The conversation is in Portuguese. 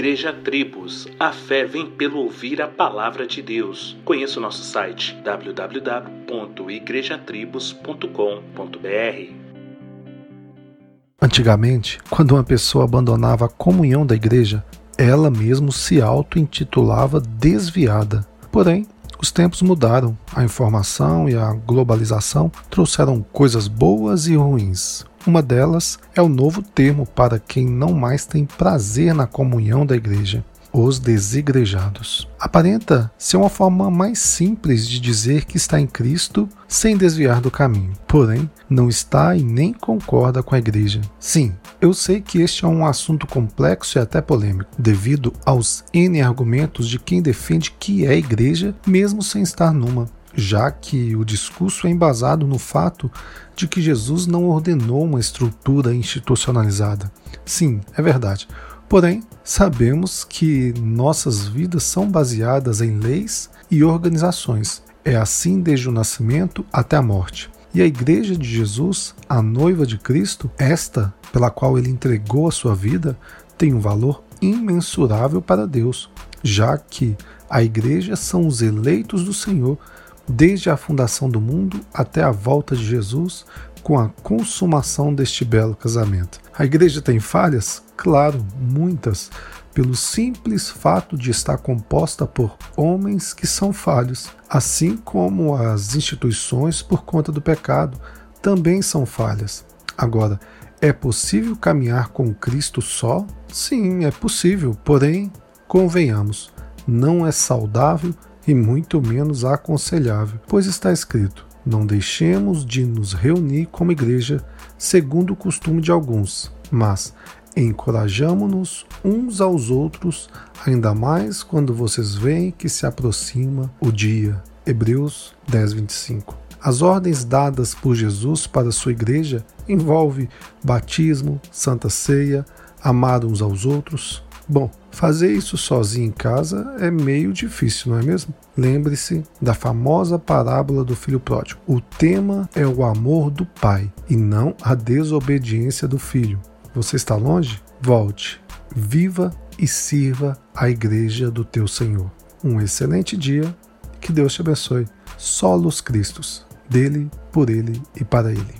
Igreja Tribos, a fé vem pelo ouvir a palavra de Deus. Conheça o nosso site www.igrejatribos.com.br. Antigamente, quando uma pessoa abandonava a comunhão da igreja, ela mesmo se auto-intitulava desviada. Porém, os tempos mudaram, a informação e a globalização trouxeram coisas boas e ruins. Uma delas é o novo termo para quem não mais tem prazer na comunhão da igreja os desigrejados. Aparenta ser uma forma mais simples de dizer que está em Cristo sem desviar do caminho, porém não está e nem concorda com a igreja. Sim, eu sei que este é um assunto complexo e até polêmico, devido aos N argumentos de quem defende que é igreja, mesmo sem estar numa já que o discurso é embasado no fato de que Jesus não ordenou uma estrutura institucionalizada. Sim, é verdade. Porém, sabemos que nossas vidas são baseadas em leis e organizações. É assim desde o nascimento até a morte. E a Igreja de Jesus, a noiva de Cristo, esta pela qual ele entregou a sua vida, tem um valor imensurável para Deus, já que a Igreja são os eleitos do Senhor desde a fundação do mundo até a volta de Jesus, com a consumação deste belo casamento. A igreja tem falhas? Claro, muitas, pelo simples fato de estar composta por homens que são falhos, assim como as instituições, por conta do pecado, também são falhas. Agora, é possível caminhar com Cristo só? Sim, é possível, porém, convenhamos, não é saudável e muito menos aconselhável, pois está escrito: não deixemos de nos reunir como igreja, segundo o costume de alguns, mas encorajamo-nos uns aos outros, ainda mais quando vocês veem que se aproxima o dia. Hebreus 10, 25. As ordens dadas por Jesus para sua igreja envolvem batismo, santa ceia, amar uns aos outros, Bom, fazer isso sozinho em casa é meio difícil, não é mesmo? Lembre-se da famosa parábola do filho pródigo. O tema é o amor do pai e não a desobediência do filho. Você está longe? Volte, viva e sirva a igreja do teu Senhor. Um excelente dia, que Deus te abençoe. Solos Cristos, dele, por ele e para ele.